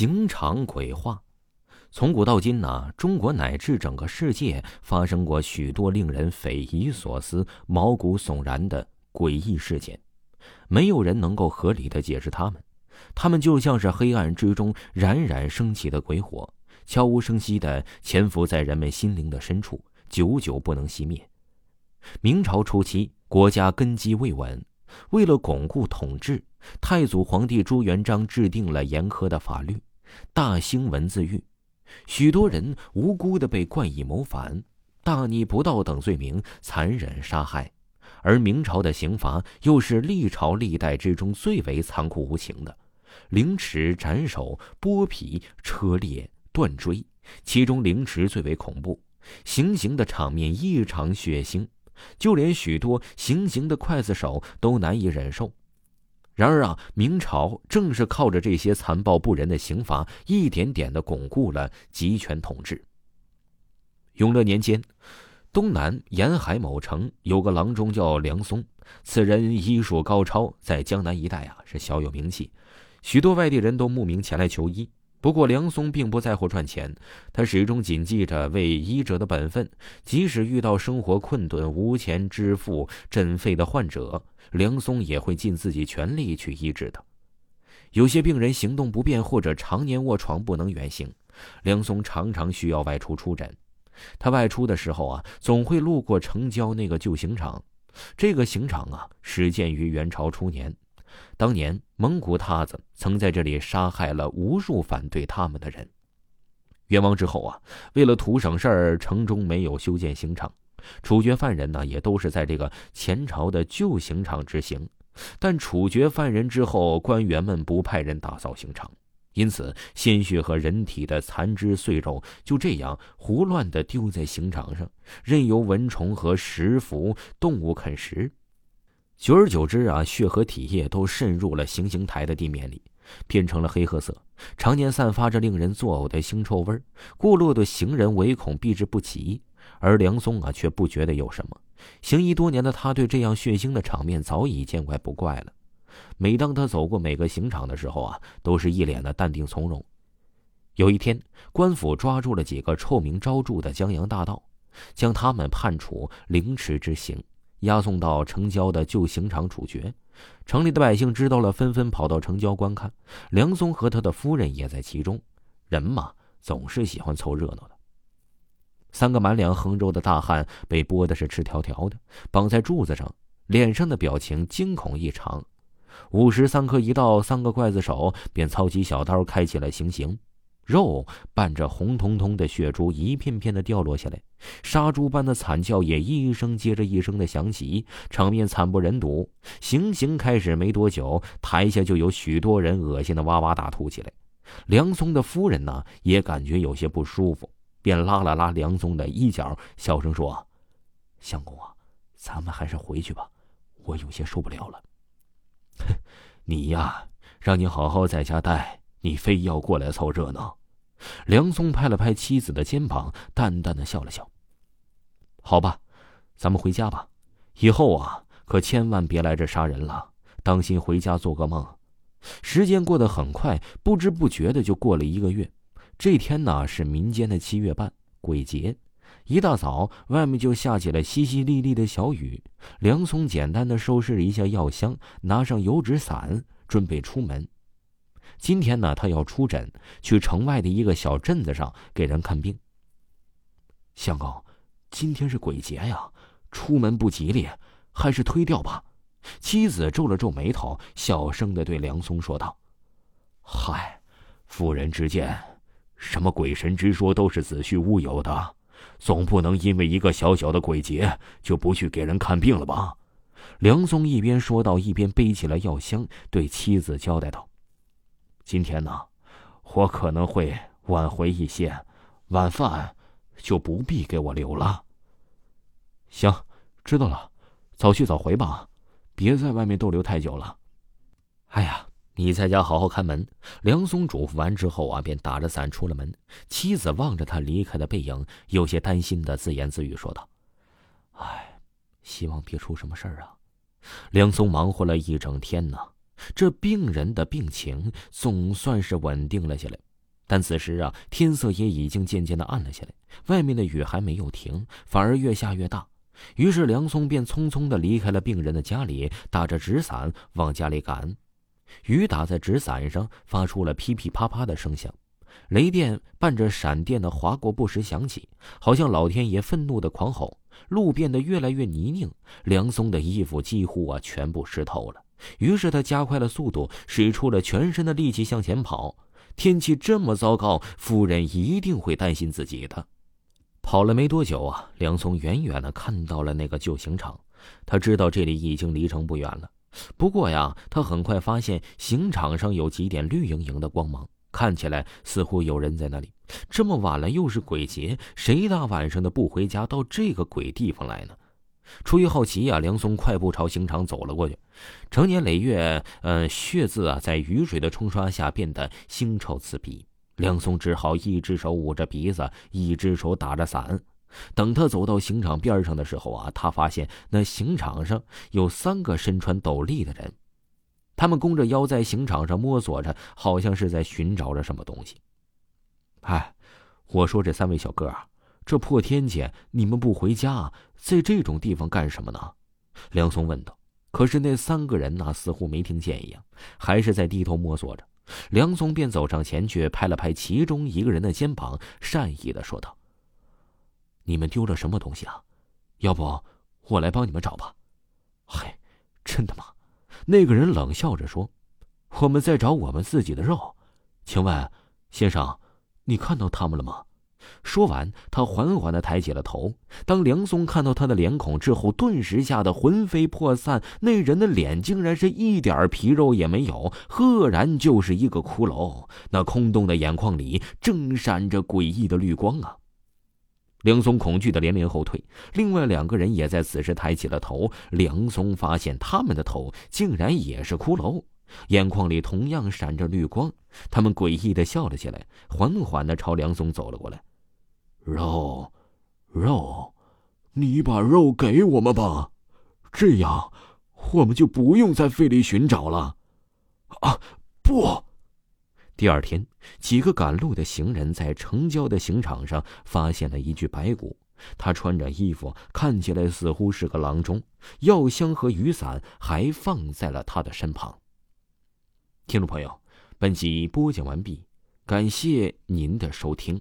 刑场鬼话，从古到今呢，中国乃至整个世界发生过许多令人匪夷所思、毛骨悚然的诡异事件，没有人能够合理的解释他们。他们就像是黑暗之中冉冉升起的鬼火，悄无声息的潜伏在人们心灵的深处，久久不能熄灭。明朝初期，国家根基未稳，为了巩固统治。太祖皇帝朱元璋制定了严苛的法律，大兴文字狱，许多人无辜的被冠以谋反、大逆不道等罪名残忍杀害。而明朝的刑罚又是历朝历代之中最为残酷无情的，凌迟、斩首、剥皮、车裂、断椎，其中凌迟最为恐怖，行刑的场面异常血腥，就连许多行刑的刽子手都难以忍受。然而啊，明朝正是靠着这些残暴不仁的刑罚，一点点的巩固了集权统治。永乐年间，东南沿海某城有个郎中叫梁松，此人医术高超，在江南一带啊是小有名气，许多外地人都慕名前来求医。不过，梁松并不在乎赚钱，他始终谨记着为医者的本分。即使遇到生活困顿、无钱支付诊费的患者，梁松也会尽自己全力去医治的。有些病人行动不便或者常年卧床不能远行，梁松常常需要外出出诊。他外出的时候啊，总会路过城郊那个旧刑场。这个刑场啊，始建于元朝初年。当年蒙古鞑子曾在这里杀害了无数反对他们的人。元亡之后啊，为了图省事儿，城中没有修建刑场，处决犯人呢也都是在这个前朝的旧刑场执行。但处决犯人之后，官员们不派人打扫刑场，因此鲜血和人体的残肢碎肉就这样胡乱地丢在刑场上，任由蚊虫和食腐动物啃食。久而久之啊，血和体液都渗入了行刑台的地面里，变成了黑褐色，常年散发着令人作呕的腥臭味儿。过路的行人唯恐避之不及，而梁松啊却不觉得有什么。行医多年的他，对这样血腥的场面早已见怪不怪了。每当他走过每个刑场的时候啊，都是一脸的淡定从容。有一天，官府抓住了几个臭名昭著的江洋大盗，将他们判处凌迟之刑。押送到城郊的旧刑场处决，城里的百姓知道了，纷纷跑到城郊观看。梁松和他的夫人也在其中。人嘛，总是喜欢凑热闹的。三个满脸横肉的大汉被剥的是赤条条的，绑在柱子上，脸上的表情惊恐异常。午时三刻一到，三个刽子手便操起小刀，开启了行刑。肉伴着红彤彤的血珠，一片片的掉落下来，杀猪般的惨叫也一声接着一声的响起，场面惨不忍睹。行刑开始没多久，台下就有许多人恶心的哇哇大吐起来。梁松的夫人呢，也感觉有些不舒服，便拉了拉梁松的衣角，小声说：“相公啊，咱们还是回去吧，我有些受不了了。”“哼，你呀，让你好好在家待，你非要过来凑热闹。”梁松拍了拍妻子的肩膀，淡淡的笑了笑。好吧，咱们回家吧。以后啊，可千万别来这杀人了。当心回家做个梦。时间过得很快，不知不觉的就过了一个月。这天呢，是民间的七月半，鬼节。一大早，外面就下起了淅淅沥沥的小雨。梁松简单的收拾了一下药箱，拿上油纸伞，准备出门。今天呢，他要出诊，去城外的一个小镇子上给人看病。相公，今天是鬼节呀，出门不吉利，还是推掉吧。妻子皱了皱眉头，小声的对梁松说道：“嗨，妇人之见，什么鬼神之说都是子虚乌有的，总不能因为一个小小的鬼节就不去给人看病了吧？”梁松一边说道，一边背起了药箱，对妻子交代道。今天呢，我可能会晚回一些，晚饭就不必给我留了。行，知道了，早去早回吧，别在外面逗留太久了。哎呀，你在家好好看门。梁松嘱咐完之后啊，便打着伞出了门。妻子望着他离开的背影，有些担心的自言自语说道：“哎，希望别出什么事儿啊。”梁松忙活了一整天呢。这病人的病情总算是稳定了下来，但此时啊，天色也已经渐渐的暗了下来，外面的雨还没有停，反而越下越大。于是梁松便匆匆的离开了病人的家里，打着纸伞往家里赶。雨打在纸伞上，发出了噼噼啪啪的声响，雷电伴着闪电的划过不时响起，好像老天爷愤怒的狂吼。路变得越来越泥泞，梁松的衣服几乎啊全部湿透了。于是他加快了速度，使出了全身的力气向前跑。天气这么糟糕，夫人一定会担心自己的。跑了没多久啊，梁松远远的看到了那个旧刑场，他知道这里已经离城不远了。不过呀，他很快发现刑场上有几点绿莹莹的光芒，看起来似乎有人在那里。这么晚了，又是鬼节，谁大晚上的不回家，到这个鬼地方来呢？出于好奇呀，梁松快步朝刑场走了过去。成年累月，呃，血渍啊，在雨水的冲刷下变得腥臭刺鼻。梁松只好一只手捂着鼻子，一只手打着伞。等他走到刑场边上的时候啊，他发现那刑场上有三个身穿斗笠的人，他们弓着腰在刑场上摸索着，好像是在寻找着什么东西。哎，我说这三位小哥啊。这破天气，你们不回家，在这种地方干什么呢？梁松问道。可是那三个人呢，似乎没听见一样，还是在低头摸索着。梁松便走上前去，拍了拍其中一个人的肩膀，善意的说道：“你们丢了什么东西啊？要不我来帮你们找吧。”“嘿，真的吗？”那个人冷笑着说：“我们在找我们自己的肉。请问，先生，你看到他们了吗？”说完，他缓缓的抬起了头。当梁松看到他的脸孔之后，顿时吓得魂飞魄散。那人的脸竟然是一点皮肉也没有，赫然就是一个骷髅。那空洞的眼眶里正闪着诡异的绿光啊！梁松恐惧的连连后退。另外两个人也在此时抬起了头。梁松发现他们的头竟然也是骷髅，眼眶里同样闪着绿光。他们诡异的笑了起来，缓缓的朝梁松走了过来。肉，肉，你把肉给我们吧，这样我们就不用再费力寻找了。啊，不！第二天，几个赶路的行人在城郊的刑场上发现了一具白骨。他穿着衣服，看起来似乎是个郎中，药箱和雨伞还放在了他的身旁。听众朋友，本集播讲完毕，感谢您的收听。